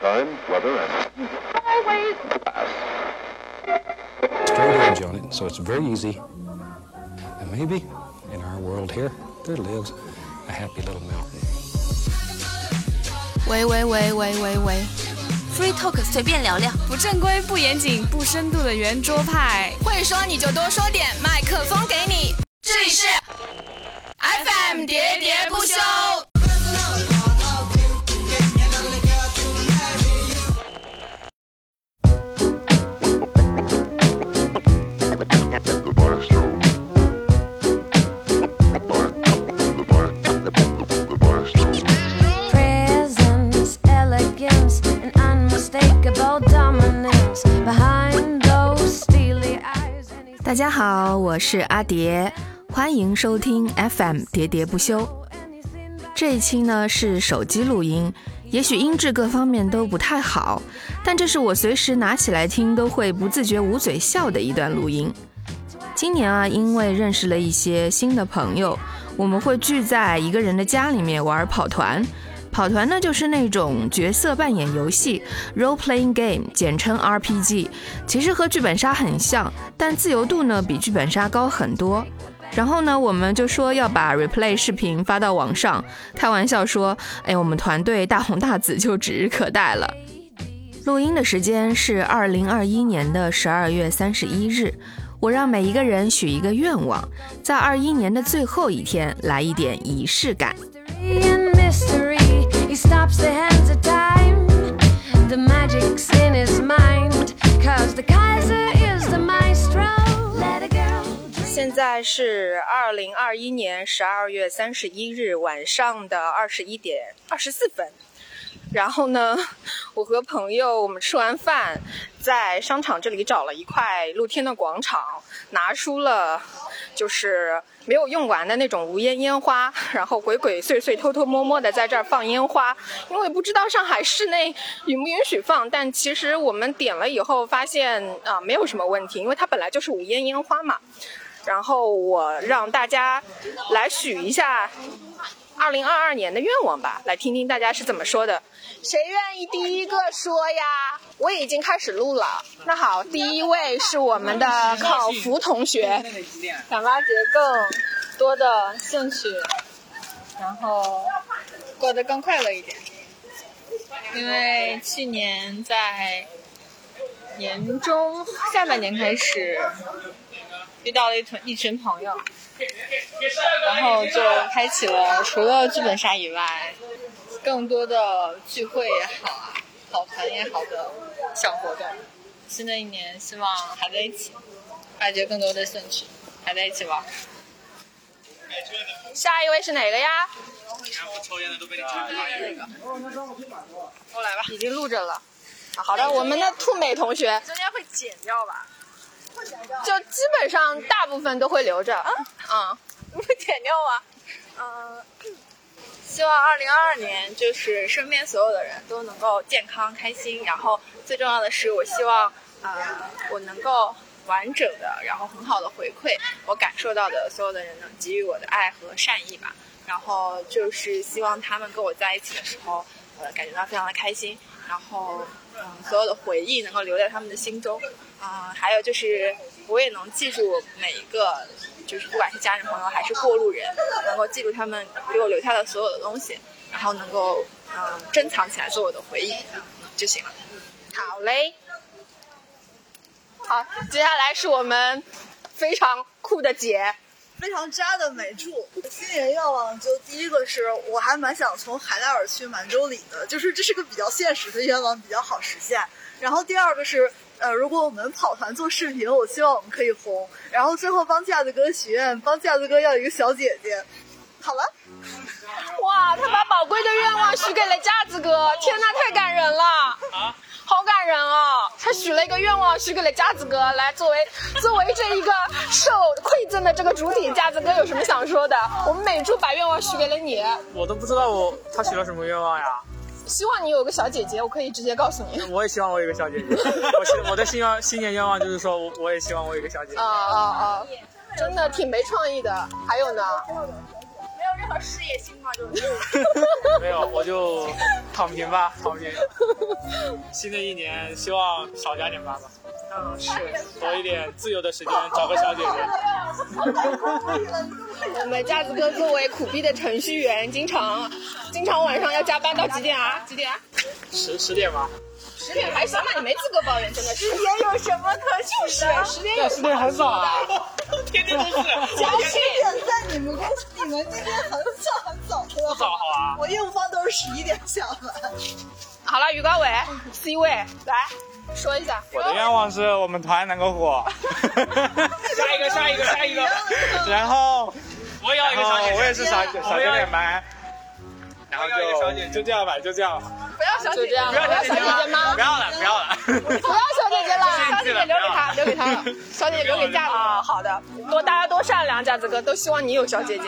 Time, weather, and Always. straight edge on it, so it's very easy. And maybe in our world here, there lives a happy little mountain. 喂喂喂喂喂喂，Free Talk 随便聊聊，不正规、不严谨、不深度的圆桌派，会说你就多说点，麦克风给你。这里是 FM 喋喋不休。大家好，我是阿蝶，欢迎收听 FM 喋喋不休。这一期呢是手机录音，也许音质各方面都不太好，但这是我随时拿起来听都会不自觉捂嘴笑的一段录音。今年啊，因为认识了一些新的朋友，我们会聚在一个人的家里面玩跑团。跑团呢，就是那种角色扮演游戏 （role playing game），简称 RPG。其实和剧本杀很像，但自由度呢比剧本杀高很多。然后呢，我们就说要把 replay 视频发到网上，开玩笑说：“哎，我们团队大红大紫就指日可待了。”录音的时间是二零二一年的十二月三十一日。我让每一个人许一个愿望，在二一年的最后一天来一点仪式感。In mystery. He stops the hands of time. The magic's in his mind. Cause the Kaiser is the maestro. Let a girl. 现在是二零二一年十二月三十一日晚上的二十一点二十四分。然后呢，我和朋友我们吃完饭，在商场这里找了一块露天的广场，拿出了就是没有用完的那种无烟烟花，然后鬼鬼祟祟、偷偷摸摸的在这儿放烟花。因为不知道上海市内允不允许放，但其实我们点了以后发现啊、没有什么问题，因为它本来就是无烟烟花嘛。然后我让大家来许一下二零二二年的愿望吧，来听听大家是怎么说的。谁愿意第一个说呀？我已经开始录了。那好，第一位是我们的考福同学，想挖掘更多的兴趣，然后过得更快乐一点。因为去年在年中下半年开始遇到了一群一群朋友，开启了除了剧本杀以外，更多的聚会也好啊，跑团也好的小活动。新的一年希望还在一起，发掘更多的兴趣，还在一起玩。下一位是哪个呀？我来吧。已经录着了。啊好的，我们的兔美同学中间会剪掉吧？就基本上大部分都会留着。嗯，不 会剪掉啊。嗯，希望二零二二年就是身边所有的人都能够健康开心，然后最重要的是，我希望呃我能够完整的，然后很好的回馈我感受到的所有的人能给予我的爱和善意吧。然后就是希望他们跟我在一起的时候，呃，感觉到非常的开心，然后嗯，所有的回忆能够留在他们的心中。啊、还有就是我也能记住每一个，就是不管是家人朋友还是过路人，能够记住他们给我留下的所有的东西，然后能够嗯、珍藏起来做我的回忆就行了。好嘞。好，接下来是我们非常酷的姐，非常渣的美住。新年愿望就第一个是我还蛮想从海拉尔去满洲里的，就是这是个比较现实的愿望，比较好实现。然后第二个是，呃，如果我们跑团做视频，我希望我们可以红。然后最后帮架子哥许愿，帮架子哥要一个小姐姐。好了，哇，他把宝贵的愿望许给了架子哥，天呐，太感！好感人哦！他许了一个愿望，许给了架子哥，来作为 作为这一个受馈赠的这个主体，架子哥有什么想说的？我们美珠把愿望许给了你，我都不知道我他许了什么愿望呀。希望你有个小姐姐，我可以直接告诉你。我也希望我有个小姐姐。我希我的新愿新年愿望就是说我我也希望我有个小姐姐。啊啊啊！真的挺没创意的。还有呢？何事业心嘛？就 是没有，我就躺平吧，躺平。新的一年希望少加点班吧，嗯，是多一点自由的时间，找个小姐姐。我们架子哥作为苦逼的程序员，经常经常晚上要加班到几点啊？几点啊？十十点吧，十点还行，吧你没资格抱怨，真的十点有什么可取是的？十点有十点很早啊，天天都是。加十点在你你们今天很早很早的了。不早好啊，我业务方都是十一点下班。好了，于高伟，C 位来说一下。我的愿望是我们团能够火，下一个，下一个，下一个。然后，我也要一个小姐姐，我也是小小九我也要点班，然后一个小姐姐就就这样吧，就这样。不要小姐姐，不要小姐姐吗？不要了，不要了。不要小姐姐了，小姐姐留给他，留给他了。小姐姐留给架子 啊，好的，多大家多善良，架子哥都希望你有小姐姐。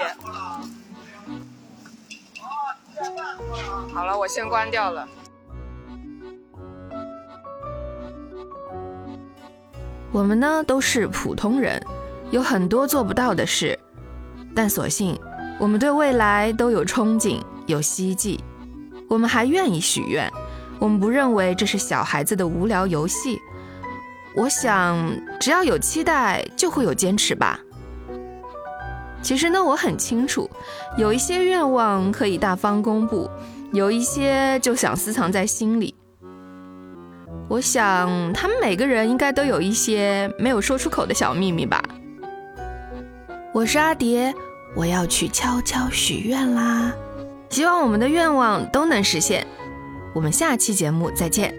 好了，我先关掉了。我们呢都是普通人，有很多做不到的事，但所幸我们对未来都有憧憬，有希冀，我们还愿意许愿，我们不认为这是小孩子的无聊游戏。我想，只要有期待，就会有坚持吧。其实呢，我很清楚，有一些愿望可以大方公布，有一些就想私藏在心里。我想，他们每个人应该都有一些没有说出口的小秘密吧。我是阿蝶，我要去悄悄许愿啦！希望我们的愿望都能实现。我们下期节目再见。